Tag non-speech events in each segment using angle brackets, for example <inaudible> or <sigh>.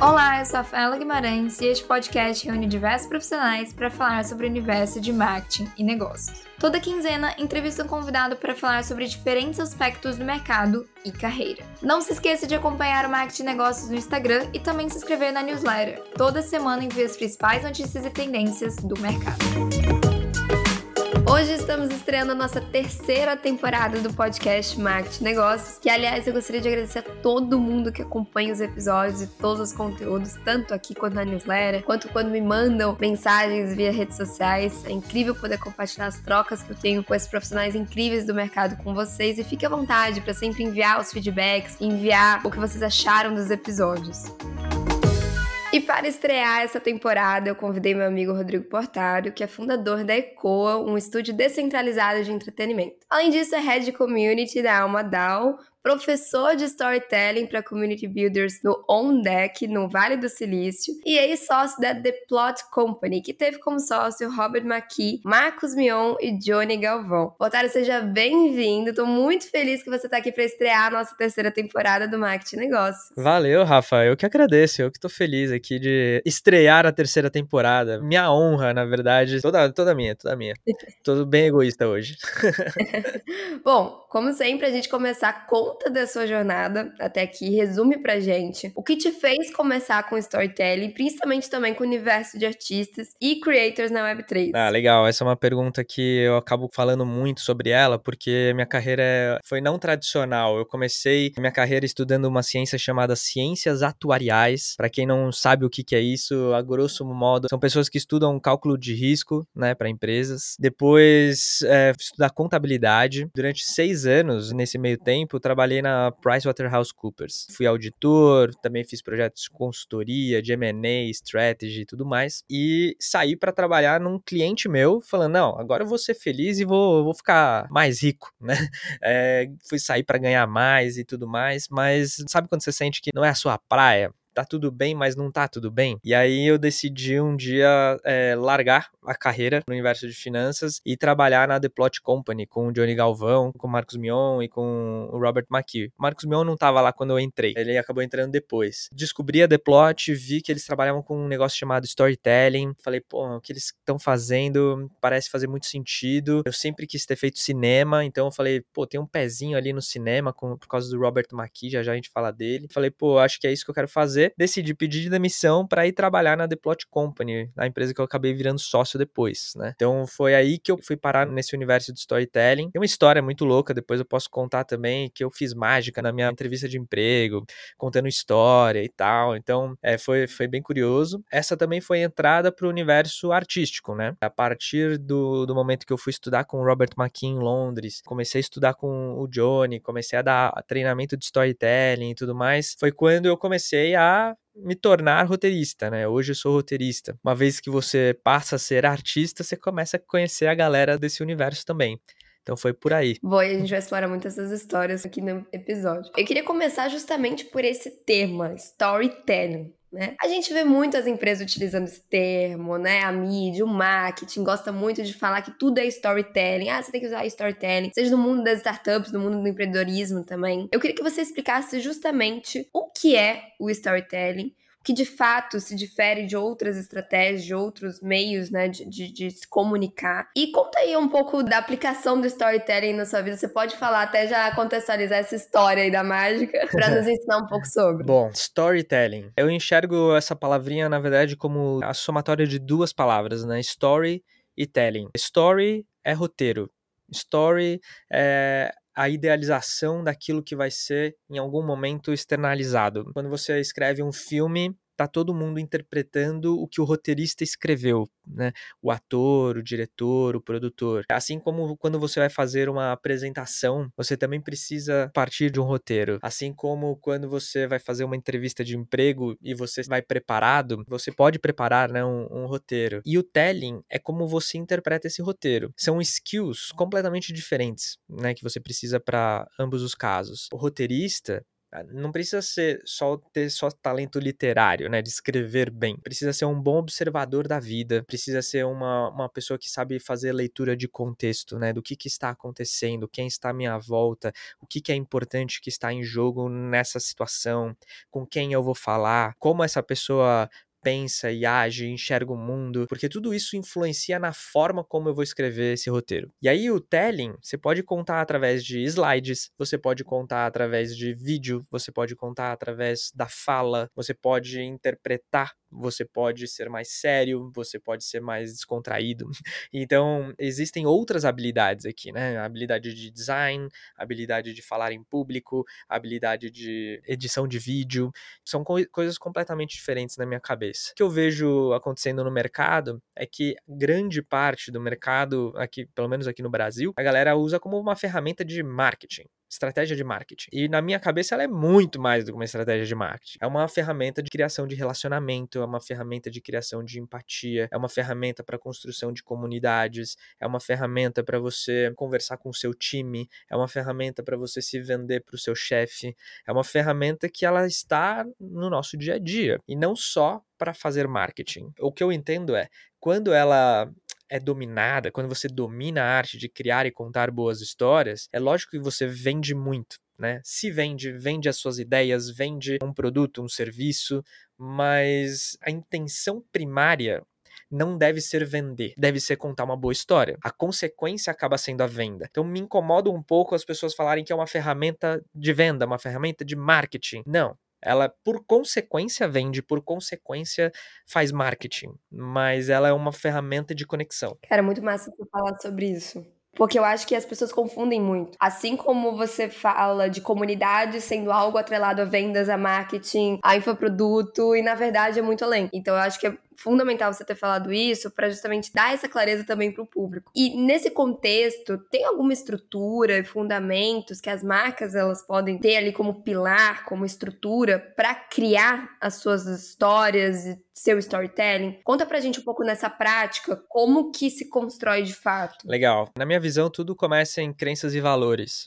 Olá, eu sou a Fela Guimarães e este podcast reúne diversos profissionais para falar sobre o universo de marketing e negócios. Toda quinzena, entrevista um convidado para falar sobre diferentes aspectos do mercado e carreira. Não se esqueça de acompanhar o Marketing Negócios no Instagram e também se inscrever na newsletter. Toda semana envio as principais notícias e tendências do mercado. Hoje estamos estreando a nossa terceira temporada do podcast Marketing Negócios, que aliás eu gostaria de agradecer a todo mundo que acompanha os episódios e todos os conteúdos, tanto aqui quanto na newsletter, quanto quando me mandam mensagens via redes sociais. É incrível poder compartilhar as trocas que eu tenho com esses profissionais incríveis do mercado com vocês e fique à vontade para sempre enviar os feedbacks, enviar o que vocês acharam dos episódios. E para estrear essa temporada, eu convidei meu amigo Rodrigo Portário, que é fundador da Ecoa, um estúdio descentralizado de entretenimento. Além disso, é Head Community da Alma DAO, professor de storytelling para community builders no On Deck, no Vale do Silício, e ex-sócio da The Plot Company, que teve como sócio Robert McKee, Marcos Mion e Johnny Galvão. Otário, seja bem-vindo. Estou muito feliz que você está aqui para estrear a nossa terceira temporada do Marketing Negócios. Valeu, Rafa. Eu que agradeço. Eu que estou feliz aqui de estrear a terceira temporada. Minha honra, na verdade. Toda, toda minha, toda minha. <laughs> Tô bem egoísta hoje. <laughs> Bom, como sempre, a gente começar com conta da sua jornada até aqui, resume pra gente o que te fez começar com storytelling, principalmente também com o universo de artistas e creators na Web3. Ah, legal. Essa é uma pergunta que eu acabo falando muito sobre ela, porque minha carreira foi não tradicional. Eu comecei minha carreira estudando uma ciência chamada ciências atuariais. Para quem não sabe o que, é isso, a grosso modo, são pessoas que estudam cálculo de risco, né, para empresas. Depois, é, estudar contabilidade. Durante seis anos, nesse meio tempo, trabalhei trabalhei na PricewaterhouseCoopers. Fui auditor, também fiz projetos de consultoria, de M&A, strategy e tudo mais. E saí para trabalhar num cliente meu, falando, não, agora eu vou ser feliz e vou, vou ficar mais rico, <laughs> né? É, fui sair para ganhar mais e tudo mais, mas sabe quando você sente que não é a sua praia? Tá tudo bem, mas não tá tudo bem. E aí eu decidi um dia é, largar a carreira no universo de finanças e trabalhar na The Plot Company com o Johnny Galvão, com o Marcos Mion e com o Robert McKee. Marcos Mion não tava lá quando eu entrei, ele acabou entrando depois. Descobri a The Plot, vi que eles trabalhavam com um negócio chamado storytelling. Falei, pô, o que eles estão fazendo parece fazer muito sentido. Eu sempre quis ter feito cinema, então eu falei, pô, tem um pezinho ali no cinema com, por causa do Robert McKee, já já a gente fala dele. Falei, pô, acho que é isso que eu quero fazer fazer, decidi pedir demissão para ir trabalhar na The Plot Company, a empresa que eu acabei virando sócio depois, né? Então foi aí que eu fui parar nesse universo de storytelling. Tem uma história muito louca, depois eu posso contar também que eu fiz mágica na minha entrevista de emprego, contando história e tal. Então é, foi, foi bem curioso. Essa também foi entrada para o universo artístico, né? A partir do, do momento que eu fui estudar com o Robert McKee em Londres, comecei a estudar com o Johnny, comecei a dar treinamento de storytelling e tudo mais, foi quando eu comecei a me tornar roteirista, né? Hoje eu sou roteirista. Uma vez que você passa a ser artista, você começa a conhecer a galera desse universo também. Então foi por aí. Bom, a gente vai explorar muitas essas histórias aqui no episódio. Eu queria começar justamente por esse tema, storytelling. Né? A gente vê muitas empresas utilizando esse termo, né? A mídia, o marketing gosta muito de falar que tudo é storytelling. Ah, você tem que usar storytelling, seja no mundo das startups, no mundo do empreendedorismo também. Eu queria que você explicasse justamente o que é o storytelling, que de fato se difere de outras estratégias, de outros meios, né, de, de, de, se comunicar. E conta aí um pouco da aplicação do storytelling na sua vida. Você pode falar até já contextualizar essa história aí da mágica <laughs> para nos ensinar um pouco sobre. Bom, storytelling. Eu enxergo essa palavrinha, na verdade, como a somatória de duas palavras, né? Story e telling. Story é roteiro. Story é a idealização daquilo que vai ser em algum momento externalizado. Quando você escreve um filme, tá todo mundo interpretando o que o roteirista escreveu, né? O ator, o diretor, o produtor. Assim como quando você vai fazer uma apresentação, você também precisa partir de um roteiro. Assim como quando você vai fazer uma entrevista de emprego e você vai preparado, você pode preparar, né, um, um roteiro. E o telling é como você interpreta esse roteiro. São skills completamente diferentes, né, que você precisa para ambos os casos. O roteirista não precisa ser só ter só talento literário, né, de escrever bem. Precisa ser um bom observador da vida, precisa ser uma, uma pessoa que sabe fazer leitura de contexto, né, do que, que está acontecendo, quem está à minha volta, o que, que é importante que está em jogo nessa situação, com quem eu vou falar, como essa pessoa pensa e age, enxerga o mundo, porque tudo isso influencia na forma como eu vou escrever esse roteiro. E aí o telling, você pode contar através de slides, você pode contar através de vídeo, você pode contar através da fala, você pode interpretar você pode ser mais sério, você pode ser mais descontraído. <laughs> Então, existem outras habilidades aqui, né? Habilidade de design, habilidade de falar em público, habilidade de edição de vídeo. São co coisas completamente diferentes na minha cabeça. O que eu vejo acontecendo no mercado é que grande parte do mercado, aqui, pelo menos aqui no Brasil, a galera usa como uma ferramenta de marketing estratégia de marketing. E na minha cabeça ela é muito mais do que uma estratégia de marketing. É uma ferramenta de criação de relacionamento, é uma ferramenta de criação de empatia, é uma ferramenta para construção de comunidades, é uma ferramenta para você conversar com o seu time, é uma ferramenta para você se vender para o seu chefe, é uma ferramenta que ela está no nosso dia a dia e não só para fazer marketing. O que eu entendo é quando ela é dominada, quando você domina a arte de criar e contar boas histórias, é lógico que você vende muito. Né? Se vende, vende as suas ideias, vende um produto, um serviço, mas a intenção primária não deve ser vender, deve ser contar uma boa história. A consequência acaba sendo a venda. Então me incomoda um pouco as pessoas falarem que é uma ferramenta de venda, uma ferramenta de marketing. Não, ela, por consequência, vende, por consequência, faz marketing. Mas ela é uma ferramenta de conexão. Cara, muito massa você falar sobre isso. Porque eu acho que as pessoas confundem muito. Assim como você fala de comunidade sendo algo atrelado a vendas, a marketing, a infoproduto, e na verdade é muito além. Então eu acho que é fundamental você ter falado isso para justamente dar essa clareza também para o público. E nesse contexto, tem alguma estrutura e fundamentos que as marcas elas podem ter ali como pilar, como estrutura para criar as suas histórias e seu storytelling? Conta pra gente um pouco nessa prática, como que se constrói de fato. Legal. Na minha visão, tudo começa em crenças e valores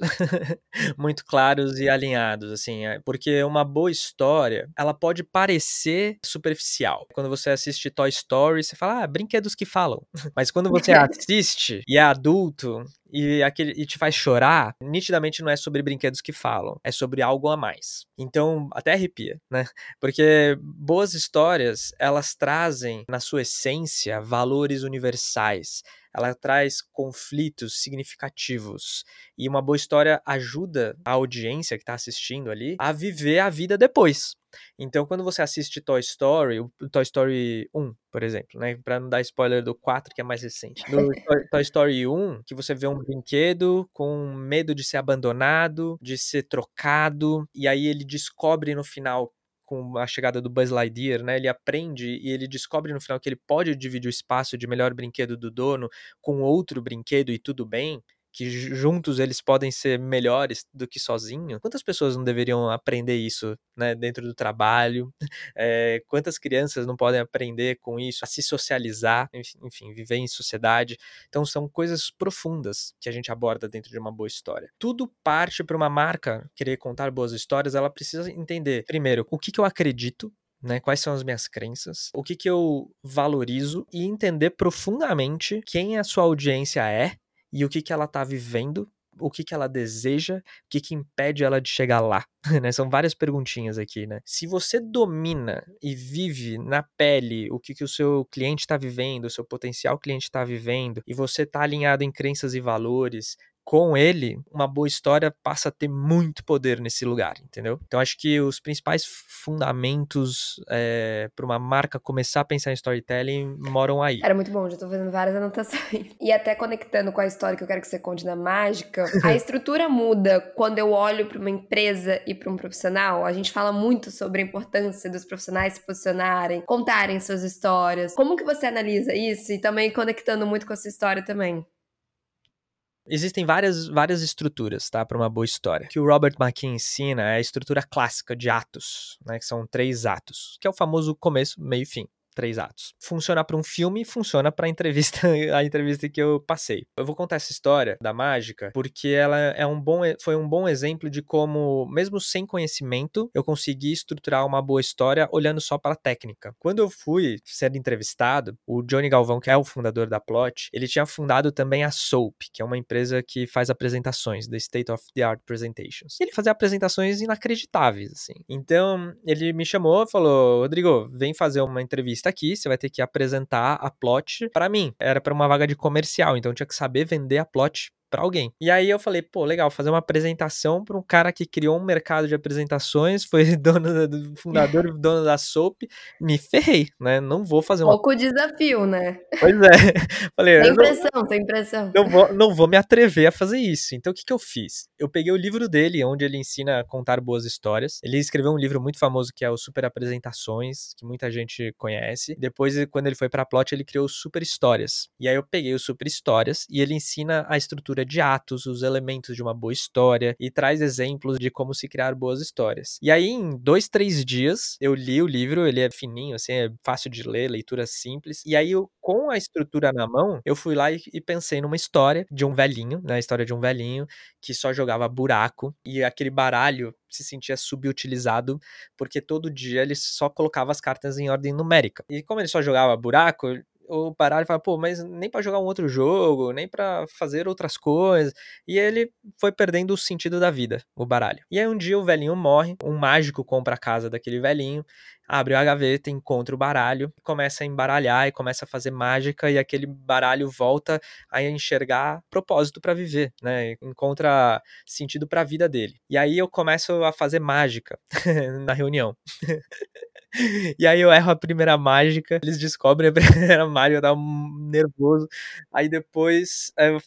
<laughs> muito claros e alinhados, assim, é, porque uma boa história, ela pode parecer superficial. Quando você assiste assiste Toy Story, você fala, ah, brinquedos que falam. <laughs> Mas quando você assiste e é adulto e, aquele, e te faz chorar, nitidamente não é sobre brinquedos que falam, é sobre algo a mais. Então, até arrepia, né? Porque boas histórias, elas trazem, na sua essência, valores universais ela traz conflitos significativos. E uma boa história ajuda a audiência que está assistindo ali a viver a vida depois. Então, quando você assiste Toy Story, o Toy Story 1, por exemplo, né? Pra não dar spoiler do 4, que é mais recente. No <laughs> Toy Story 1, que você vê um brinquedo com medo de ser abandonado, de ser trocado, e aí ele descobre no final com a chegada do Buzz Lightyear, né? Ele aprende e ele descobre no final que ele pode dividir o espaço de melhor brinquedo do dono com outro brinquedo e tudo bem que juntos eles podem ser melhores do que sozinho. Quantas pessoas não deveriam aprender isso, né, dentro do trabalho? É, <laughs> quantas crianças não podem aprender com isso, a se socializar, enfim, viver em sociedade? Então são coisas profundas que a gente aborda dentro de uma boa história. Tudo parte para uma marca querer contar boas histórias, ela precisa entender, primeiro, o que, que eu acredito né? Quais são as minhas crenças? O que, que eu valorizo e entender profundamente quem a sua audiência é e o que, que ela está vivendo, o que, que ela deseja, o que, que impede ela de chegar lá. <laughs> né? São várias perguntinhas aqui, né? Se você domina e vive na pele o que, que o seu cliente está vivendo, o seu potencial cliente está vivendo, e você está alinhado em crenças e valores, com ele, uma boa história passa a ter muito poder nesse lugar, entendeu? Então acho que os principais fundamentos é, eh, para uma marca começar a pensar em storytelling moram aí. Era muito bom, já tô fazendo várias anotações. <laughs> E até conectando com a história que eu quero que você conte na mágica, a <laughs> estrutura muda quando eu olho para uma empresa e para um profissional. A gente fala muito sobre a importância dos profissionais se posicionarem, contarem suas histórias. Como que você analisa isso e também conectando muito com a sua história também? Existem várias, várias estruturas, tá, para uma boa história. O que o Robert McKee ensina é a estrutura clássica de atos, né, que são três atos, que é o famoso começo, meio e fim. Três atos. Funciona para um filme, funciona para entrevista, <laughs> a entrevista que eu passei. Eu vou contar essa história da mágica porque ela é um bom, foi um bom exemplo de como, mesmo sem conhecimento, eu consegui estruturar uma boa história olhando só para a técnica. Quando eu fui ser entrevistado, o Johnny Galvão, que é o fundador da Plot, ele tinha fundado também a Soap, que é uma empresa que faz apresentações, The State of the Art Presentations. E ele fazia apresentações inacreditáveis, assim. Então, ele me chamou falou: Rodrigo, vem fazer uma entrevista aqui, você vai ter que apresentar a Plot para mim. Era para uma vaga de comercial, então tinha que saber vender a Plot para alguém. E aí eu falei, pô, legal, fazer uma apresentação para um cara que criou um mercado de apresentações, foi <laughs> dono do fundador, dono da Soap, me ferrei, né? Não vou fazer uma pouco desafio, né? Pois é. <laughs> Falei, sem pressão, não, sem pressão. Não vou, não vou me atrever a fazer isso. Então o que que eu fiz? Eu peguei o livro dele, onde ele ensina a contar boas histórias. Ele escreveu um livro muito famoso que é o Super Apresentações, que muita gente conhece. Depois, quando ele foi para Plot, ele criou Super Histórias. E aí eu peguei o Super Histórias e ele ensina a estrutura de atos, os elementos de uma boa história e traz exemplos de como se criar boas histórias. E aí, em dois, três dias, eu li o livro, ele é fininho, assim, é fácil de ler, leitura simples. E aí, eu, com a estrutura na mão, eu fui lá e, e pensei numa história de um velhinho, né? A história de um velhinho que só jogava buraco e aquele baralho se sentia subutilizado porque todo dia ele só colocava as cartas em ordem numérica. E como ele só jogava buraco, o baralho e fala, pô, mas nem para jogar um outro jogo, nem para fazer outras coisas. E ele foi perdendo o sentido da vida, o baralho. E aí um dia o velhinho morre, um mágico compra a casa daquele velhinho, abre a gaveta, encontra o baralho, começa a embaralhar e começa a fazer mágica e aquele baralho volta a enxergar propósito para viver, né? Encontra sentido para a vida dele. E aí eu começo a fazer mágica <laughs> na reunião. <laughs> E aí eu erro a primeira mágica, eles descobrem a <laughs> primeira mágica, eu tava nervoso. Aí depois eu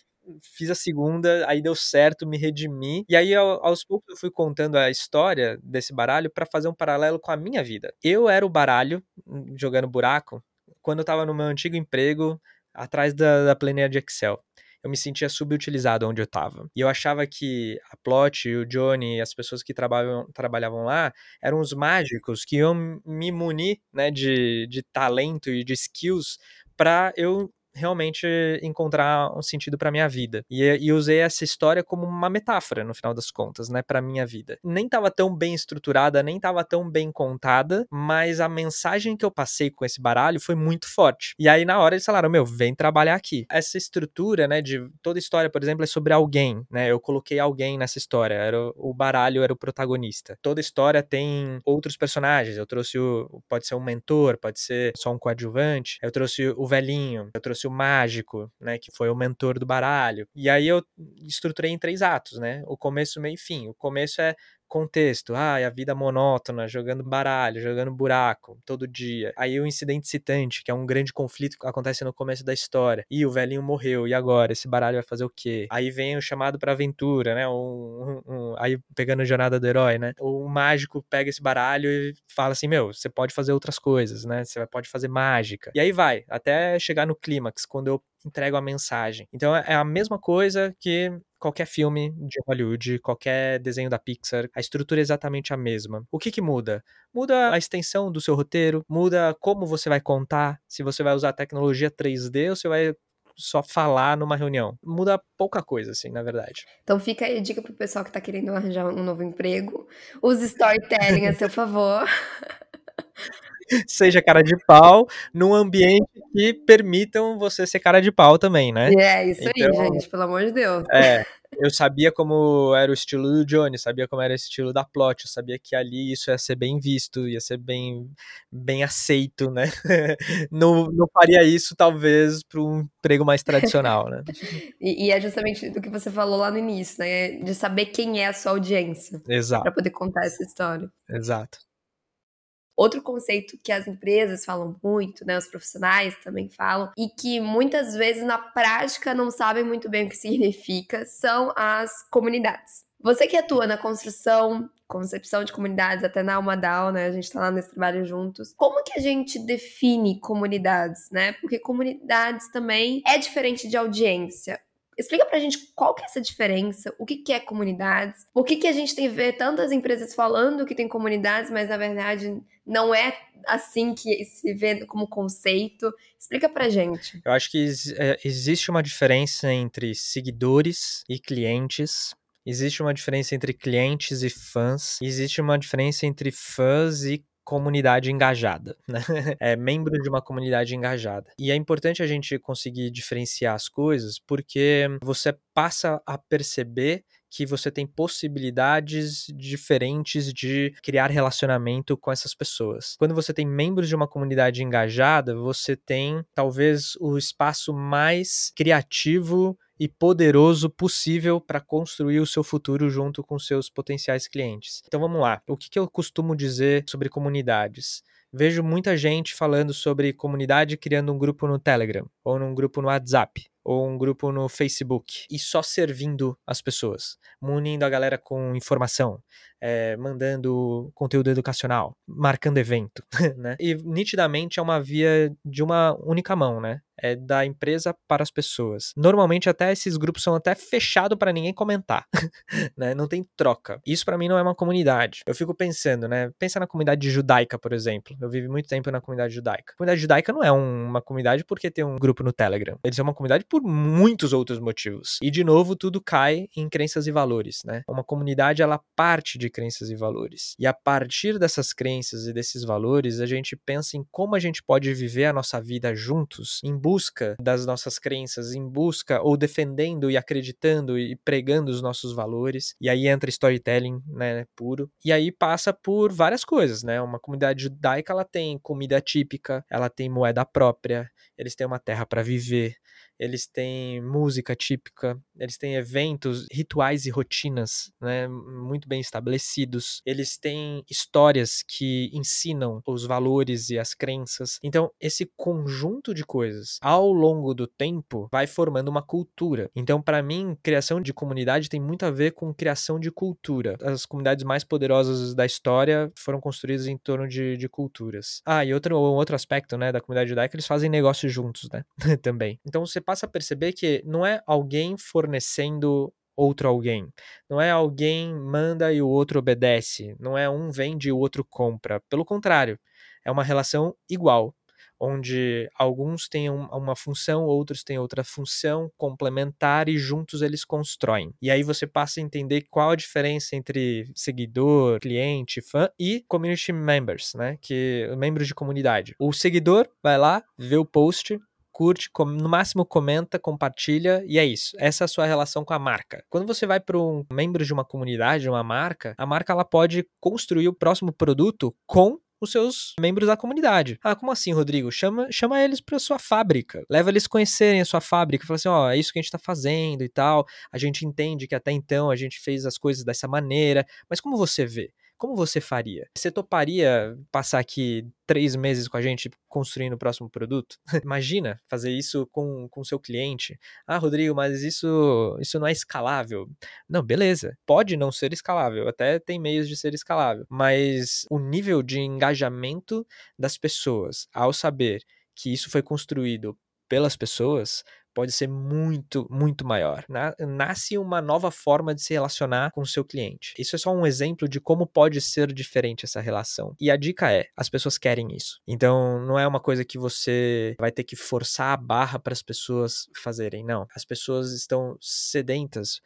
fiz a segunda, aí deu certo, me redimi. E aí, aos poucos, eu fui contando a história desse baralho para fazer um paralelo com a minha vida. Eu era o baralho, hum, jogando buraco, quando eu tava no meu antigo emprego, atrás da, da planilha de Excel eu me sentia subutilizado onde eu estava. E eu achava que a Plot, o Johnny, as pessoas que trabalham, trabalhavam lá, eram os mágicos que iam me munir né, de, de talento e de skills para eu realmente encontrar um sentido para minha vida. E, e, usei essa história como uma metáfora, no final das contas, né, para minha vida. Nem estava tão bem estruturada, nem estava tão bem contada, mas a mensagem que eu passei com esse baralho foi muito forte. E aí na hora eles falaram: "Meu, vem trabalhar aqui". Essa estrutura, né, de toda história, por exemplo, é sobre alguém, né? Eu coloquei alguém nessa história, era o, o baralho era o protagonista. Toda história tem outros personagens. Eu trouxe o pode ser um mentor, pode ser só um coadjuvante. Eu trouxe o velhinho, eu trouxe o mágico, né, que foi o mentor do baralho. E aí eu estruturei em três atos, né? O começo, meio e fim. O começo é contexto, ah, a vida monótona, jogando baralho, jogando buraco todo dia. Aí o incidente citante, que é um grande conflito que acontece no começo da história. E o velhinho morreu, e agora? Esse baralho vai fazer o quê? Aí vem o chamado pra aventura, né? Um, um, um, aí pegando a jornada do herói, né? O mágico pega esse baralho e fala assim: Meu, você pode fazer outras coisas, né? Você pode fazer mágica. E aí vai, até chegar no clímax, quando eu entrego a mensagem. Então é a mesma coisa que qualquer filme de Hollywood, qualquer desenho da Pixar, a estrutura é exatamente a mesma. O que que muda? Muda a extensão do seu roteiro, muda como você vai contar, se você vai usar tecnologia 3D ou se vai só falar numa reunião. Muda pouca coisa, assim, na verdade. Então fica aí a dica pro pessoal que tá querendo arranjar um novo emprego. Use storytelling a seu favor. <laughs> seja cara de pau num ambiente que permitam você ser cara de pau também, né? É, isso então, aí, gente, pelo amor de Deus. É, eu sabia como era o estilo do Johnny, sabia como era o estilo da Plot, eu sabia que ali isso ia ser bem visto, ia ser bem, bem aceito, né? <laughs> não, não faria isso, talvez, para um emprego mais tradicional, né? <laughs> e, e, é justamente do que você falou lá no início, né? De saber quem é a sua audiência. Exato. Para poder contar essa história. Exato. Outro conceito que as empresas falam muito, né, os profissionais também falam, e que muitas vezes na prática não sabem muito bem o que significa, são as comunidades. Você que atua na construção, concepção de comunidades, até na Almadal, né? A gente tá lá nesse trabalho juntos. Como que a gente define comunidades, né? Porque comunidades também é diferente de audiência Explica pra gente qual que é essa diferença, o que, que é comunidades, por que, que a gente tem ver tantas empresas falando que tem comunidades, mas na verdade não é assim que se vê como conceito. Explica pra gente. Eu acho que é, existe uma diferença entre seguidores e clientes. Existe uma diferença entre clientes e fãs. Existe uma diferença entre fãs e comunidade engajada, <laughs> né? É membro de uma comunidade engajada. E é importante a gente conseguir diferenciar as coisas porque você passa a perceber que você tem possibilidades diferentes de criar relacionamento com essas pessoas. Quando você tem membros de uma comunidade engajada, você tem talvez o espaço mais criativo e poderoso possível para construir o seu futuro junto com seus potenciais clientes. Então vamos lá. O que, que eu costumo dizer sobre comunidades? Vejo muita gente falando sobre comunidade criando um grupo no Telegram ou num grupo no WhatsApp ou um grupo no Facebook e só servindo as pessoas, munindo a galera com informação, é, mandando conteúdo educacional, marcando evento, <laughs> né? E nitidamente é uma via de uma única mão, né? É da empresa para as pessoas. Normalmente até esses grupos são até fechados para ninguém comentar, <laughs> né? Não tem troca. Isso para mim não é uma comunidade. Eu fico pensando, né? Pensa na comunidade judaica, por exemplo. Eu vivi muito tempo na comunidade judaica. A comunidade judaica não é um, uma comunidade porque tem um grupo no Telegram. Eles são uma comunidade por muitos outros motivos. E de novo, tudo cai em crenças e valores, né? Uma comunidade ela parte de crenças e valores. E a partir dessas crenças e desses valores, a gente pensa em como a gente pode viver a nossa vida juntos, em busca das nossas crenças, em busca ou defendendo e acreditando e pregando os nossos valores. E aí entra storytelling, né, puro. E aí passa por várias coisas, né? Uma comunidade judaica ela tem comida típica, ela tem moeda própria, eles têm uma terra para viver, eles têm música típica, eles têm eventos, rituais e rotinas, né, muito bem estabelecidos. Eles têm histórias que ensinam os valores e as crenças. Então, esse conjunto de coisas, ao longo do tempo, vai formando uma cultura. Então, para mim, criação de comunidade tem muito a ver com criação de cultura. As comunidades mais poderosas da história foram construídas em torno de, de culturas. Ah, e outro, outro aspecto, né, da comunidade judaica, eles fazem negócios juntos, né, <laughs> também. Então, você passa a perceber que não é alguém fornecendo outro alguém. Não é alguém manda e o outro obedece. Não é um vende e o outro compra. Pelo contrário, é uma relação igual, onde alguns têm uma função, outros têm outra função complementar e juntos eles constroem. E aí você passa a entender qual a diferença entre seguidor, cliente, fã e community members, né? Que membros de comunidade. O seguidor vai lá, vê o post, curte, no máximo comenta, compartilha e é isso. Essa é a sua relação com a marca. Quando você vai para um membro de uma comunidade, uma marca, a marca ela pode construir o próximo produto com os seus membros da comunidade. Ah, como assim, Rodrigo? Chama, chama eles para sua fábrica. Leva eles conhecerem a sua fábrica. Fala assim, ó, oh, é isso que a gente está fazendo e tal. A gente entende que até então a gente fez as coisas dessa maneira. Mas como você vê? Como você faria? Você toparia passar aqui três meses com a gente construindo o próximo produto? <laughs> Imagina fazer isso com o seu cliente. Ah, Rodrigo, mas isso, isso não é escalável. Não, beleza. Pode não ser escalável, até tem meios de ser escalável. Mas o nível de engajamento das pessoas ao saber que isso foi construído pelas pessoas pode ser muito, muito maior. Nasce uma nova forma de se relacionar com o seu cliente. Isso é só um exemplo de como pode ser diferente essa relação. E a dica é: as pessoas querem isso. Então, não é uma coisa que você vai ter que forçar a barra para as pessoas fazerem. Não. As pessoas estão sedentas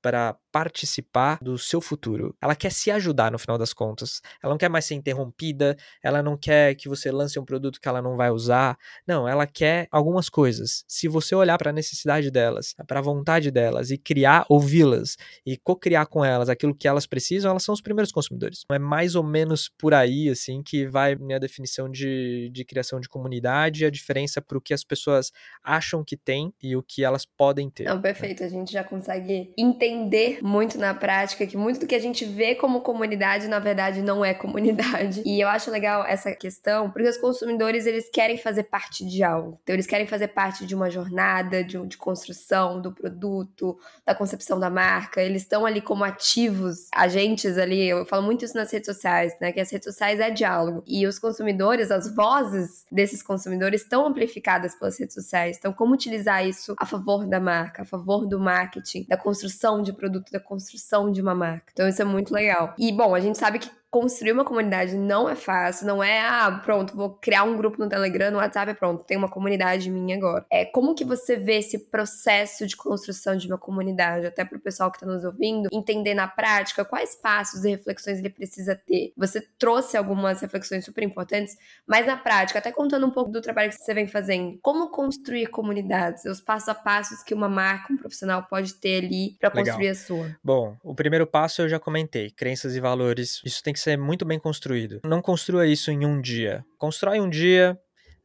para participar do seu futuro. Ela quer se ajudar no final das contas. Ela não quer mais ser interrompida, ela não quer que você lance um produto que ela não vai usar. Não, ela quer algumas coisas. Se você olhar para a necessidade delas, para a vontade delas e criar, ouvi-las e co-criar com elas aquilo que elas precisam, elas são os primeiros consumidores. É mais ou menos por aí assim que vai minha definição de, de criação de comunidade e a diferença para o que as pessoas acham que tem e o que elas podem ter. Não, perfeito. A gente já consegue entender muito na prática que muito do que a gente vê como comunidade, na verdade, não é comunidade. E eu acho legal essa questão, porque os consumidores, eles querem fazer parte de algo. Então, eles querem fazer parte de uma jornada, de, de construção do produto, da concepção da marca. Eles estão ali como ativos, agentes ali. Eu falo muito isso nas redes sociais, né? Que as redes sociais é diálogo. E os consumidores, as vozes desses consumidores estão amplificadas pelas redes sociais. Então, como utilizar isso a favor da marca, a favor do marketing, da construção de produto, da construção de uma marca. Então, isso é muito legal. E, bom, a gente sabe que construir uma comunidade não é fácil, não é, ah, pronto, vou criar um grupo no Telegram, no WhatsApp, pronto, tem uma comunidade minha agora. É como que você vê esse processo de construção de uma comunidade, até para o pessoal que está nos ouvindo, entender na prática quais passos e reflexões ele precisa ter. Você trouxe algumas reflexões super importantes, mas na prática, até contando um pouco do trabalho que você vem fazendo, como construir comunidades, os passos a passos que uma marca, um profissional pode ter ali para construir a sua. Bom, o primeiro passo eu já comentei, crenças e valores. Isso tem que ser muito bem construído. Não construa isso em um dia. Constrói um dia,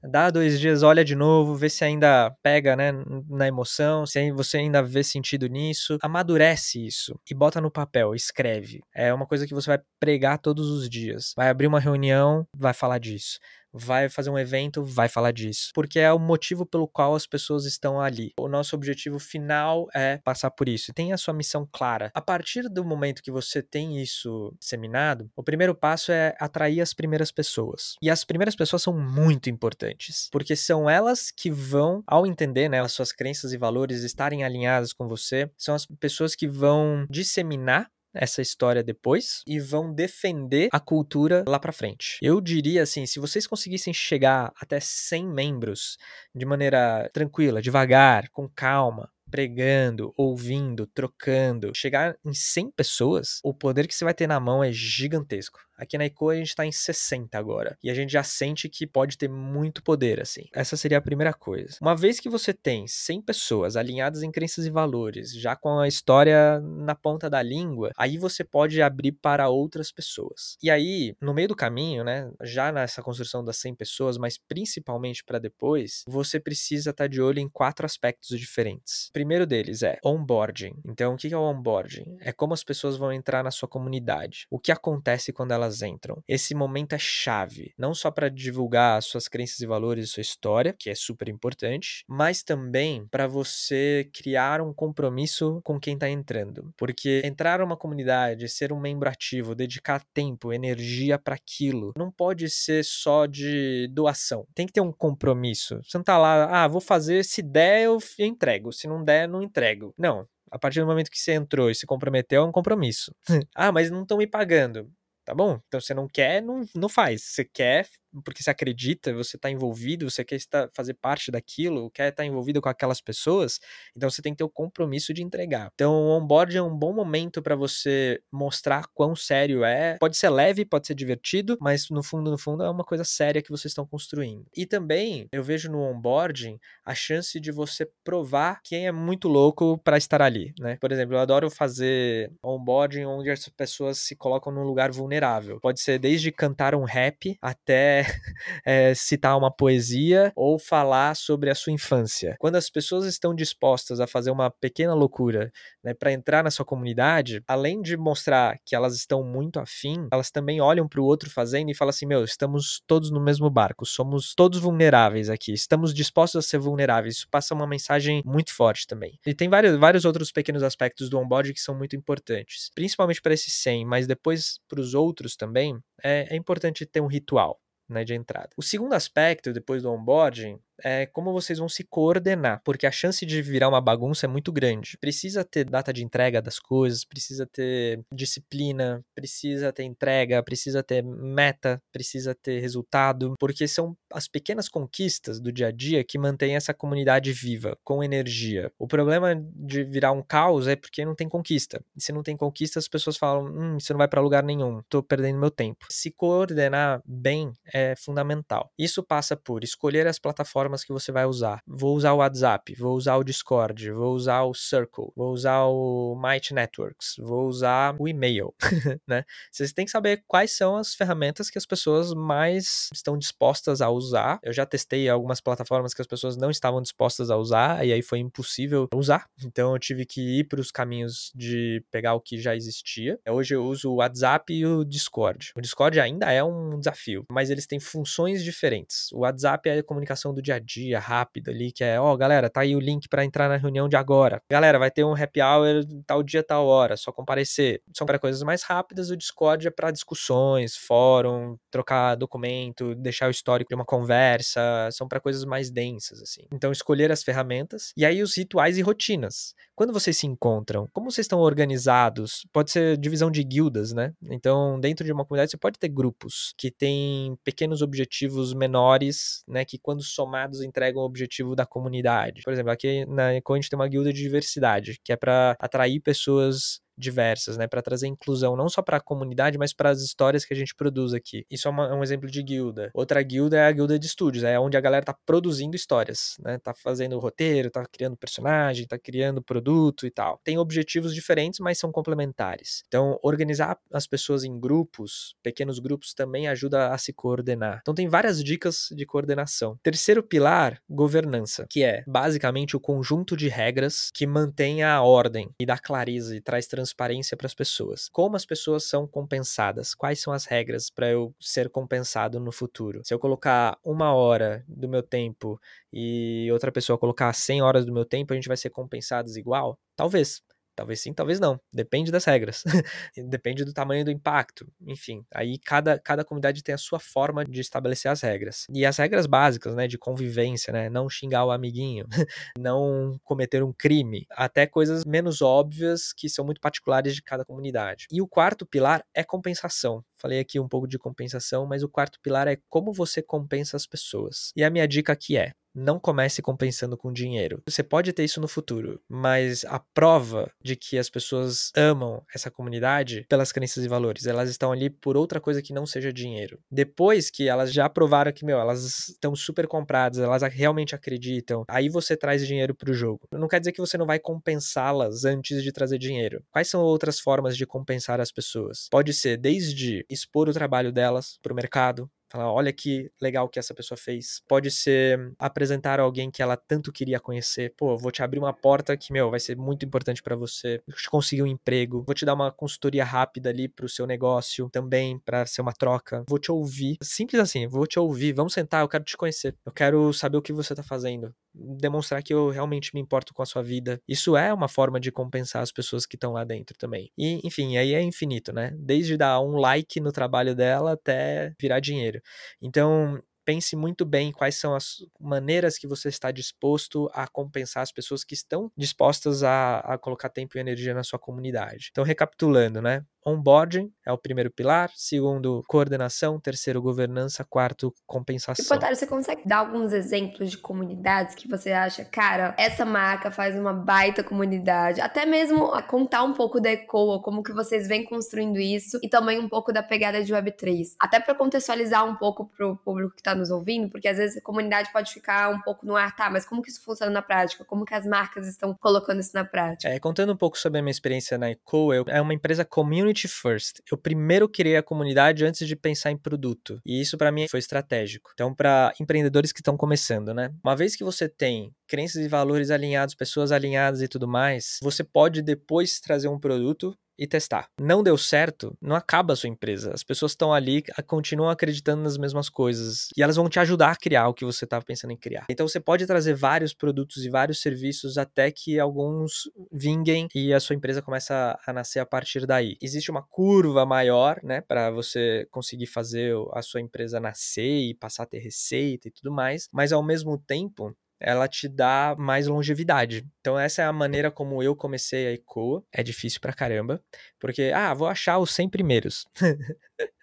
dá dois dias, olha de novo, vê se ainda pega, né, na emoção, se você ainda vê sentido nisso, amadurece isso e bota no papel, escreve. É uma coisa que você vai pregar todos os dias. Vai abrir uma reunião, vai falar disso vai fazer um evento, vai falar disso. Porque é o motivo pelo qual as pessoas estão ali. O nosso objetivo final é passar por isso. Tem a sua missão clara. A partir do momento que você tem isso disseminado, o primeiro passo é atrair as primeiras pessoas. E as primeiras pessoas são muito importantes, porque são elas que vão, ao entender né, as suas crenças e valores estarem alinhadas com você, são as pessoas que vão disseminar essa história depois e vão defender a cultura lá para frente. Eu diria assim, se vocês conseguissem chegar até 100 membros de maneira tranquila, devagar, com calma, pregando, ouvindo, trocando, chegar em 100 pessoas, o poder que você vai ter na mão é gigantesco. Aqui na ICO a gente tá em 60 agora. E a gente já sente que pode ter muito poder, assim. Essa seria a primeira coisa. Uma vez que você tem 100 pessoas alinhadas em crenças e valores, já com a história na ponta da língua, aí você pode abrir para outras pessoas. E aí, no meio do caminho, né, já nessa construção das 100 pessoas, mas principalmente para depois, você precisa estar tá de olho em quatro aspectos diferentes. O primeiro deles é onboarding. Então, o que é o onboarding? É como as pessoas vão entrar na sua comunidade. O que acontece quando elas elas entram. Esse momento é chave, não só para divulgar suas crenças e valores e sua história, que é super importante, mas também para você criar um compromisso com quem está entrando. Porque entrar numa comunidade, ser um membro ativo, dedicar tempo, energia para aquilo, não pode ser só de doação. Tem que ter um compromisso. Você não tá lá, ah, vou fazer, se der eu entrego, se não der, não entrego. Não, a partir do momento que você entrou e se comprometeu, é um compromisso. <laughs> ah, mas não estão me pagando. Tá bom? Então você não quer, não, não faz. Você quer, porque você acredita, você está envolvido, você quer estar, fazer parte daquilo, quer estar envolvido com aquelas pessoas, então você tem que ter o compromisso de entregar. Então o onboard é um bom momento para você mostrar quão sério é. Pode ser leve, pode ser divertido, mas no fundo, no fundo, é uma coisa séria que vocês estão construindo. E também eu vejo no onboarding a chance de você provar quem é muito louco para estar ali, né? Por exemplo, eu adoro fazer onboarding onde as pessoas se colocam num lugar vulnerável. Pode ser desde cantar um rap até <laughs> é, citar uma poesia ou falar sobre a sua infância. Quando as pessoas estão dispostas a fazer uma pequena loucura né, para entrar na sua comunidade, além de mostrar que elas estão muito afim, elas também olham para o outro fazendo e falam assim: meu, estamos todos no mesmo barco, somos todos vulneráveis aqui, estamos dispostos a ser vulneráveis. Isso passa uma mensagem muito forte também. E tem vários, vários outros pequenos aspectos do onboard que são muito importantes, principalmente para esses 100, mas depois para os outros também, é, é importante ter um ritual. Né, de entrada. O segundo aspecto, depois do onboarding, é como vocês vão se coordenar, porque a chance de virar uma bagunça é muito grande. Precisa ter data de entrega das coisas, precisa ter disciplina, precisa ter entrega, precisa ter meta, precisa ter resultado, porque são as pequenas conquistas do dia a dia que mantêm essa comunidade viva, com energia. O problema de virar um caos é porque não tem conquista. Se não tem conquista, as pessoas falam: hum, isso não vai para lugar nenhum, tô perdendo meu tempo. Se coordenar bem é fundamental. Isso passa por escolher as plataformas plataformas que você vai usar. Vou usar o WhatsApp, vou usar o Discord, vou usar o Circle, vou usar o Might Networks, vou usar o e-mail, <laughs> né? Vocês têm que saber quais são as ferramentas que as pessoas mais estão dispostas a usar. Eu já testei algumas plataformas que as pessoas não estavam dispostas a usar e aí foi impossível usar. <laughs> Então eu tive que ir para os caminhos de pegar o que já existia. Hoje eu uso o WhatsApp e o Discord. O Discord ainda é um desafio, mas eles têm funções diferentes. O WhatsApp é a comunicação do dia a dia, rápida ali, que é, ó, oh, galera, tá aí o link para entrar na reunião de agora. Galera, vai ter um happy hour tal dia, tal hora, só comparecer. São para coisas mais rápidas, o Discord é para discussões, fórum, trocar documento, deixar o histórico de uma conversa, são para coisas mais densas assim. Então escolher as ferramentas e aí os rituais e rotinas. Quando vocês se encontram, como vocês estão organizados? Pode ser divisão de guildas, né? Então, dentro de uma comunidade você pode ter grupos que têm pequenos objetivos menores, né, que quando somados entregam o objetivo da comunidade. Por exemplo, aqui na Eco a gente tem uma guilda de diversidade, que é para atrair pessoas diversas, né, para trazer inclusão não só para a comunidade, mas para as histórias que a gente produz aqui. Isso é, uma, é, um exemplo de guilda. Outra guilda é a guilda de estúdios, é onde a galera tá produzindo histórias, né, tá fazendo roteiro, tá criando personagem, tá criando produto e tal. Tem objetivos diferentes, mas são complementares. Então, organizar as pessoas em grupos, pequenos grupos também ajuda a se coordenar. Então, tem várias dicas de coordenação. Terceiro pilar, governança, que é basicamente o conjunto de regras que mantém a ordem e dá clareza e traz transparência transparência para as pessoas. Como as pessoas são compensadas? Quais são as regras para eu ser compensado no futuro? Se eu colocar uma hora do meu tempo e outra pessoa colocar 100 horas do meu tempo, a gente vai ser compensados igual? Talvez. Talvez sim, talvez não. Depende das regras. <laughs> Depende do tamanho do impacto. Enfim, aí cada, cada comunidade tem a sua forma de estabelecer as regras. E as regras básicas, né, de convivência, né, não xingar o amiguinho, <laughs> não cometer um crime, até coisas menos óbvias que são muito particulares de cada comunidade. E o quarto pilar é compensação. Falei aqui um pouco de compensação, mas o quarto pilar é como você compensa as pessoas. E a minha dica aqui é: não comece compensando com dinheiro. Você pode ter isso no futuro, mas a prova de que as pessoas amam essa comunidade pelas crenças e valores, elas estão ali por outra coisa que não seja dinheiro. Depois que elas já provaram que, meu, elas estão super compradas, elas realmente acreditam, aí você traz dinheiro pro jogo. Não quer dizer que você não vai compensá-las antes de trazer dinheiro. Quais são outras formas de compensar as pessoas? Pode ser desde expor o trabalho delas pro mercado, Falar, olha que legal que essa pessoa fez. Pode ser apresentar alguém que ela tanto queria conhecer. Pô, vou te abrir uma porta que, meu, vai ser muito importante para você. Vou te conseguir um emprego. Vou te dar uma consultoria rápida ali pro seu negócio também, para ser uma troca. Vou te ouvir. Simples assim, vou te ouvir. Vamos sentar, eu quero te conhecer. Eu quero saber o que você tá fazendo demonstrar que eu realmente me importo com a sua vida. Isso é uma forma de compensar as pessoas que estão lá dentro também. E, enfim, aí é infinito, né? Desde dar um like no trabalho dela até virar dinheiro. Então, pense muito bem quais são as maneiras que você está disposto a compensar as pessoas que estão dispostas a, a colocar tempo e energia na sua comunidade. Então, recapitulando, né? Onboarding é o primeiro pilar, segundo, coordenação, terceiro, governança, quarto, compensação. E, Potário, você consegue dar alguns exemplos de comunidades que você acha, cara, essa marca faz uma baita comunidade, até mesmo contar um pouco da Ecoa, como que vocês vêm construindo isso e também um pouco da pegada de Web3. Até para contextualizar um pouco pro público que está nos ouvindo, porque às vezes a comunidade pode ficar um pouco no ar, tá, mas como que isso funciona na prática? Como que as marcas estão colocando isso na prática? É, contando um pouco sobre a minha experiência na Ecoa, é uma empresa community community first. Eu primeiro criei a comunidade antes de pensar em produto. E isso para mim foi estratégico. Então, para empreendedores que estão começando, né? Uma vez que você tem crenças e valores alinhados, pessoas alinhadas e tudo mais, você pode depois trazer um produto e testar. Não deu certo, não acaba a sua empresa. As pessoas estão ali, continuam acreditando nas mesmas coisas e elas vão te ajudar a criar o que você estava pensando em criar. Então você pode trazer vários produtos e vários serviços até que alguns vinguem e a sua empresa começa a nascer a partir daí. Existe uma curva maior, né, para você conseguir fazer a sua empresa nascer e passar a ter receita e tudo mais, mas ao mesmo tempo ela te dá mais longevidade. Então essa é a maneira como eu comecei a ECOA. É difícil pra caramba, porque, ah, vou achar os 100 primeiros. <laughs>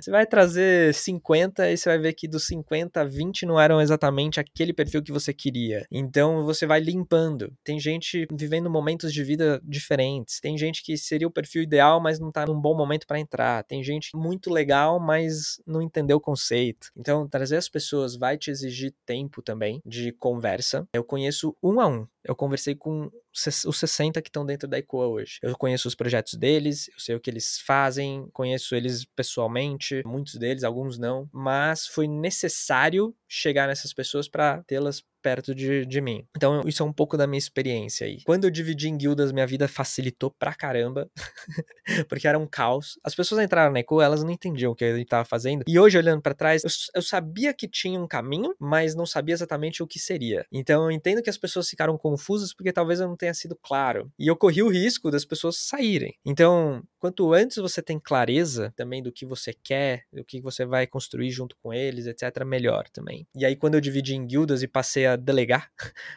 Você vai trazer 50 e você vai ver que dos 50, 20 não eram exatamente aquele perfil que você queria. Então você vai limpando. Tem gente vivendo momentos de vida diferentes. Tem gente que seria o perfil ideal, mas não tá num bom momento para entrar. Tem gente muito legal, mas não entendeu o conceito. Então, trazer as pessoas vai te exigir tempo também de conversa. Eu conheço um a um. Eu conversei com os 60 que estão dentro da ECOA hoje. Eu conheço os projetos deles, eu sei o que eles fazem, conheço eles pessoalmente, muitos deles, alguns não, mas foi necessário chegar nessas pessoas para tê-las perto de, de mim. Então, isso é um pouco da minha experiência aí. Quando eu dividi em guildas, minha vida facilitou pra caramba, <laughs> porque era um caos. As pessoas entraram na ECO, elas não entendiam o que a gente tava fazendo. E hoje, olhando para trás, eu, eu, sabia que tinha um caminho, mas não sabia exatamente o que seria. Então, eu entendo que as pessoas ficaram confusas porque talvez eu não tenha sido claro. E eu corri o risco das pessoas saírem. Então, quanto antes você tem clareza também do que você quer, do que você vai construir junto com eles, etc., melhor também. E aí, quando eu dividi em guildas e passei a delegar,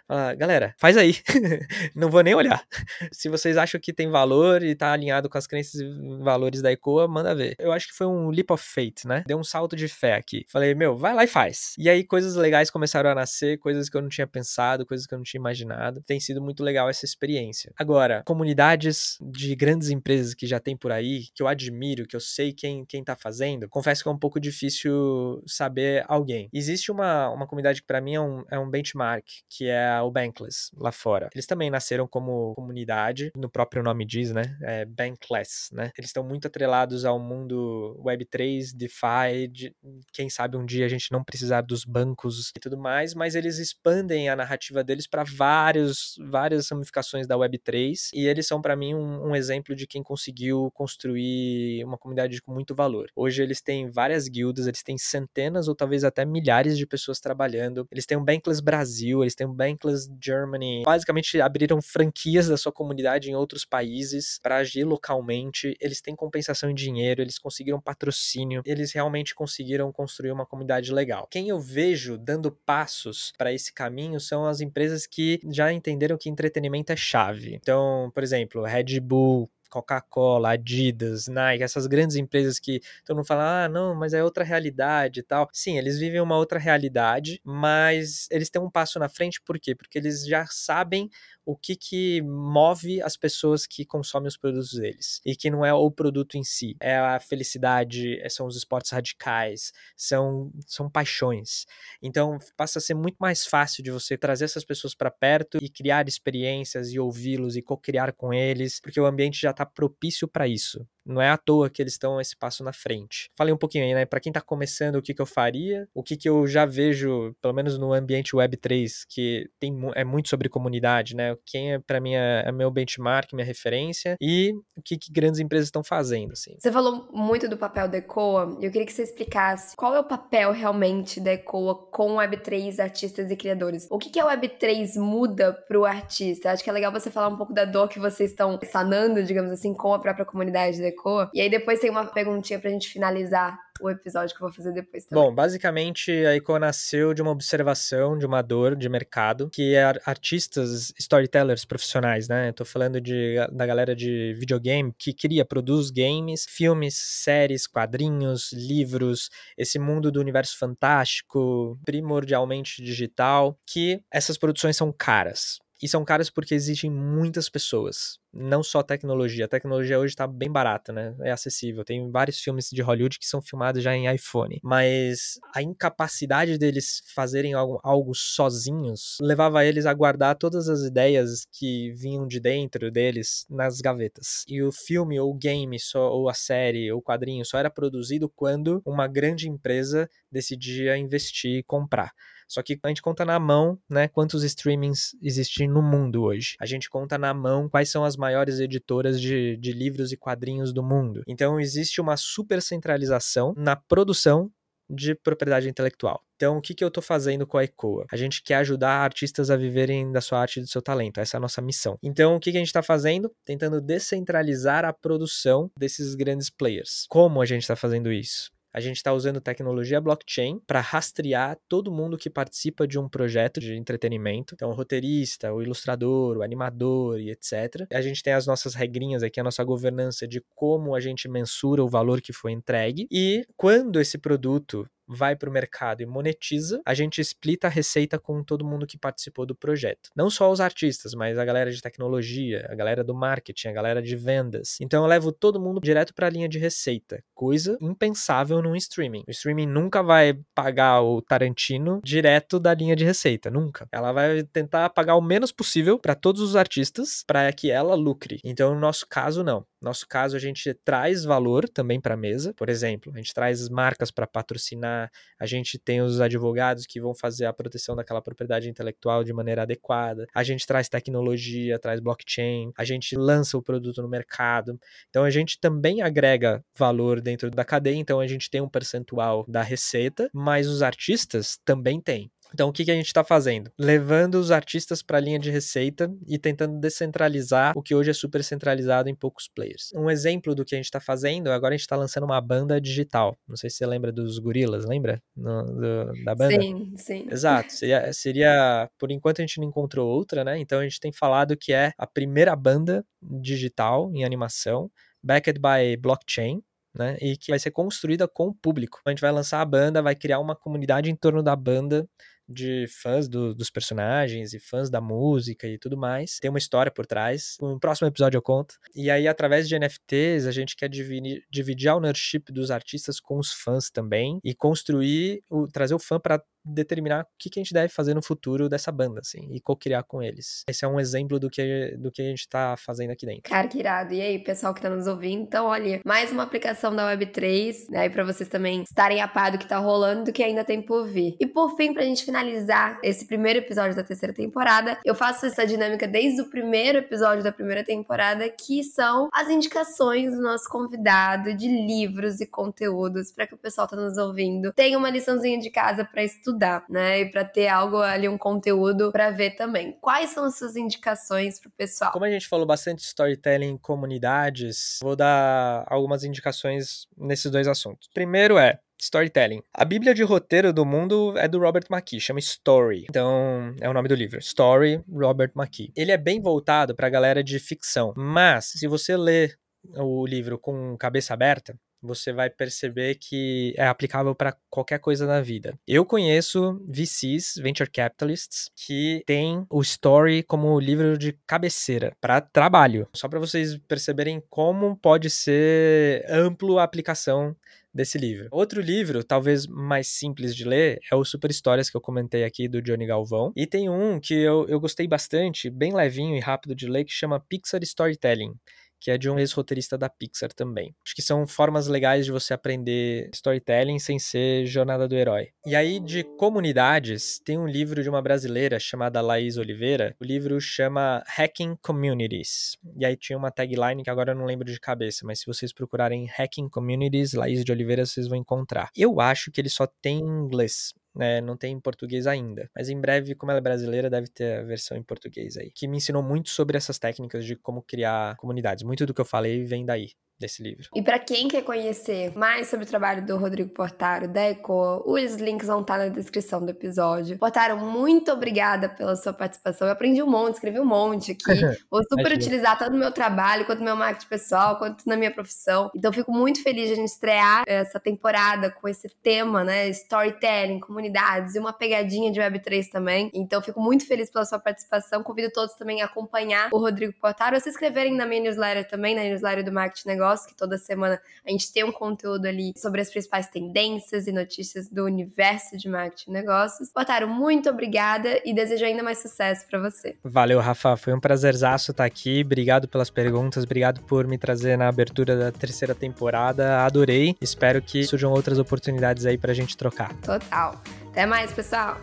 falar, galera, faz aí, <laughs> não vou nem olhar. Se vocês acham que tem valor e tá alinhado com as crenças e valores da ECOA, manda ver. Eu acho que foi um leap of faith, né? Deu um salto de fé aqui. Falei, meu, vai lá e faz. E aí, coisas legais começaram a nascer, coisas que eu não tinha pensado, coisas que eu não tinha imaginado. Tem sido muito legal essa experiência. Agora, comunidades de grandes empresas que já tem por aí, que eu admiro, que eu sei quem, quem tá fazendo, confesso que é um pouco difícil saber alguém. Existe uma, uma comunidade que para mim é um, é um benchmark, que é o Bankless, lá fora. Eles também nasceram como comunidade, no próprio nome diz, né? É Bankless, né? Eles estão muito atrelados ao mundo Web3, DeFi, de, quem sabe um dia a gente não precisar dos bancos e tudo mais, mas eles expandem a narrativa deles para vários várias ramificações da Web3 e eles são para mim um, um exemplo de quem conseguiu construir uma comunidade com muito valor. Hoje eles têm várias guildas, eles têm centenas ou talvez até milhares de pessoas trabalhando. Eles têm um Bankless Brasil, eles têm um Bankless Germany. Basicamente abriram franquias da sua comunidade em outros países para agir localmente. Eles têm compensação em dinheiro, eles conseguiram patrocínio, eles realmente conseguiram construir uma comunidade legal. Quem eu vejo dando passos para esse caminho são as empresas que já entenderam que entretenimento é chave. Então, por exemplo, Red Bull, Coca-Cola, Adidas, Nike, essas grandes empresas que todo mundo fala, ah, não, mas é outra realidade e tal. Sim, eles vivem uma outra realidade, mas eles têm um passo na frente, por quê? Porque eles já sabem o que, que move as pessoas que consomem os produtos deles. E que não é o produto em si, é a felicidade, é, são os esportes radicais, são, são paixões. Então passa a ser muito mais fácil de você trazer essas pessoas para perto e criar experiências e ouvi-los e co-criar com eles, porque o ambiente já está propício para isso. Não é à toa que eles estão esse passo na frente. Falei um pouquinho aí, né? Para quem tá começando, o que, que eu faria, o que, que eu já vejo, pelo menos no ambiente Web3, que tem, é muito sobre comunidade, né? Quem é, para mim, é, é, meu benchmark, minha referência, e o que, que grandes empresas estão fazendo, assim. Você falou muito do papel da ECOA, e eu queria que você explicasse qual é o papel realmente da ECOA com Web3 artistas e criadores. O que, que a Web3 muda pro artista? Acho que é legal você falar um pouco da dor que vocês estão sanando, digamos assim, com a própria comunidade da E aí depois tem uma perguntinha pra gente finalizar o episódio que eu vou fazer depois também. Bom, basicamente a ECOA nasceu de uma observação, de uma dor de mercado, que é artistas, storytellers profissionais, né? Eu tô falando de, da galera de videogame que cria, produz games, filmes, séries, quadrinhos, livros, esse mundo do universo fantástico, primordialmente digital, que essas produções são caras. E são caras porque existem muitas pessoas, não só tecnologia. A tecnologia hoje está bem barata, né? É acessível. Tem vários filmes de Hollywood que são filmados já em iPhone. Mas a incapacidade deles fazerem algo, algo sozinhos levava eles a guardar todas as ideias que vinham de dentro deles nas gavetas. E o filme, ou o game, só, ou a série, ou o quadrinho só era produzido quando uma grande empresa decidia investir e comprar. Só que a gente conta na mão, né, quantos streamings existem no mundo hoje. A gente conta na mão quais são as maiores editoras de, de livros e quadrinhos do mundo. Então existe uma super centralização na produção de propriedade intelectual. Então, o que, que eu estou fazendo com a ECOA? A gente quer ajudar artistas a viverem da sua arte e do seu talento. Essa é a nossa missão. Então, o que, que a gente está fazendo? Tentando descentralizar a produção desses grandes players. Como a gente está fazendo isso? A gente está usando tecnologia blockchain para rastrear todo mundo que participa de um projeto de entretenimento. Então, o roteirista, o ilustrador, o animador e etc. A gente tem as nossas regrinhas aqui, a nossa governança de como a gente mensura o valor que foi entregue e quando esse produto vai para o mercado e monetiza, a gente splita a receita com todo mundo que participou do projeto. Não só os artistas, mas a galera de tecnologia, a galera do marketing, a galera de vendas. Então eu levo todo mundo direto para a linha de receita, coisa impensável no streaming. O streaming nunca vai pagar o Tarantino direto da linha de receita, nunca. Ela vai tentar pagar o menos possível para todos os artistas para que ela lucre. Então no nosso caso não. No nosso caso a gente traz valor também para a mesa. Por exemplo, a gente traz marcas para patrocinar a gente tem os advogados que vão fazer a proteção daquela propriedade intelectual de maneira adequada, a gente traz tecnologia, traz blockchain, a gente lança o produto no mercado. Então a gente também agrega valor dentro da cadeia, então a gente tem um percentual da receita, mas os artistas também têm. Então, o que, que a gente está fazendo? Levando os artistas para a linha de receita e tentando descentralizar o que hoje é super centralizado em poucos players. Um exemplo do que a gente está fazendo, agora a gente está lançando uma banda digital. Não sei se você lembra dos gorilas, lembra? No, do, da banda? Sim, sim. Exato. Seria, seria, por enquanto a gente não encontrou outra, né? Então a gente tem falado que é a primeira banda digital em animação, backed by blockchain, né? E que vai ser construída com o público. A gente vai lançar a banda, vai criar uma comunidade em torno da banda de fãs do, dos personagens e fãs da música e tudo mais. Tem uma história por trás. No próximo episódio eu conto. E aí, através de NFTs, a gente quer dividir, dividir a ownership dos artistas com os fãs também e construir, o, trazer o fã para determinar o que, que a gente deve fazer no futuro dessa banda, assim, e co-criar com eles. Esse é um exemplo do que, do que a gente tá fazendo aqui dentro. Cara, que irado. E aí, pessoal que tá nos ouvindo, então, olha, mais uma aplicação da Web3, né, para vocês também estarem a par do que tá rolando, do que ainda tem por vir. E por fim, pra gente finalizar esse primeiro episódio da terceira temporada, eu faço essa dinâmica desde o primeiro episódio da primeira temporada, que são as indicações do nosso convidado de livros e conteúdos, para que o pessoal tá nos ouvindo tenha uma liçãozinha de casa para estudar estudar, né? E para ter algo ali, um conteúdo para ver também. Quais são as suas indicações pro pessoal? Como a gente falou bastante storytelling em comunidades, vou dar algumas indicações nesses dois assuntos. Primeiro é Storytelling. A Bíblia de roteiro do mundo é do Robert McKee, chama Story. Então, é o nome do livro. Story, Robert McKee. Ele é bem voltado para a galera de ficção, mas se você ler o livro com cabeça aberta, você vai perceber que é aplicável para qualquer coisa na vida. Eu conheço VCs, Venture Capitalists, que têm o Story como livro de cabeceira para trabalho. Só para vocês perceberem como pode ser amplo a aplicação desse livro. Outro livro, talvez mais simples de ler, é o Super Histórias que eu comentei aqui do Johnny Galvão. E tem um que eu, eu gostei bastante, bem levinho e rápido de ler, que chama Pixar Storytelling que é de um ex-roteirista da Pixar também. Acho que são formas legais de você aprender storytelling sem ser jornada do herói. E aí, de comunidades, tem um livro de uma brasileira chamada Laís Oliveira. O livro chama Hacking Communities. E aí tinha uma tagline que agora eu não lembro de cabeça, mas se vocês procurarem Hacking Communities, Laís de Oliveira, vocês vão encontrar. Eu acho que ele só tem em inglês né, não tem em português ainda. Mas em breve, como ela é brasileira, deve ter a versão em português aí. Que me ensinou muito sobre essas técnicas de como criar comunidades. Muito do que eu falei vem daí desse livro. E para quem quer conhecer mais sobre o trabalho do Rodrigo Portaro, da Eco, os links vão estar na descrição do episódio. Portaro, muito obrigada pela sua participação. Eu aprendi um monte, escrevi um monte aqui. <laughs> Vou super utilizar tanto no meu trabalho, quanto no meu marketing pessoal, quanto na minha profissão. Então, fico muito feliz de a gente estrear essa temporada com esse tema, né? Storytelling, comunidades e uma pegadinha de Web3 também. Então, fico muito feliz pela sua participação. Convido todos também a acompanhar o Rodrigo Portaro, a se inscreverem na minha newsletter também, na newsletter do Marketing Negócio Que toda semana a gente tem um conteúdo ali sobre as principais tendências e notícias do universo de marketing e negócios. Otaro, muito obrigada e desejo ainda mais sucesso para você. Valeu, Rafa. Foi um prazerzaço estar aqui. Obrigado pelas perguntas, obrigado por me trazer na abertura da terceira temporada. Adorei. Espero que surjam outras oportunidades aí pra gente trocar. Total. Até mais, pessoal.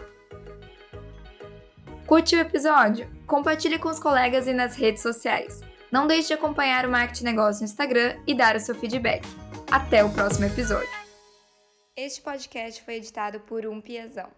Curte o episódio? Compartilhe com os colegas e nas redes sociais. Não deixe de acompanhar o Marketing Negócio no Instagram e dar o seu feedback. Até o próximo episódio. Este podcast foi editado por Um Piazão.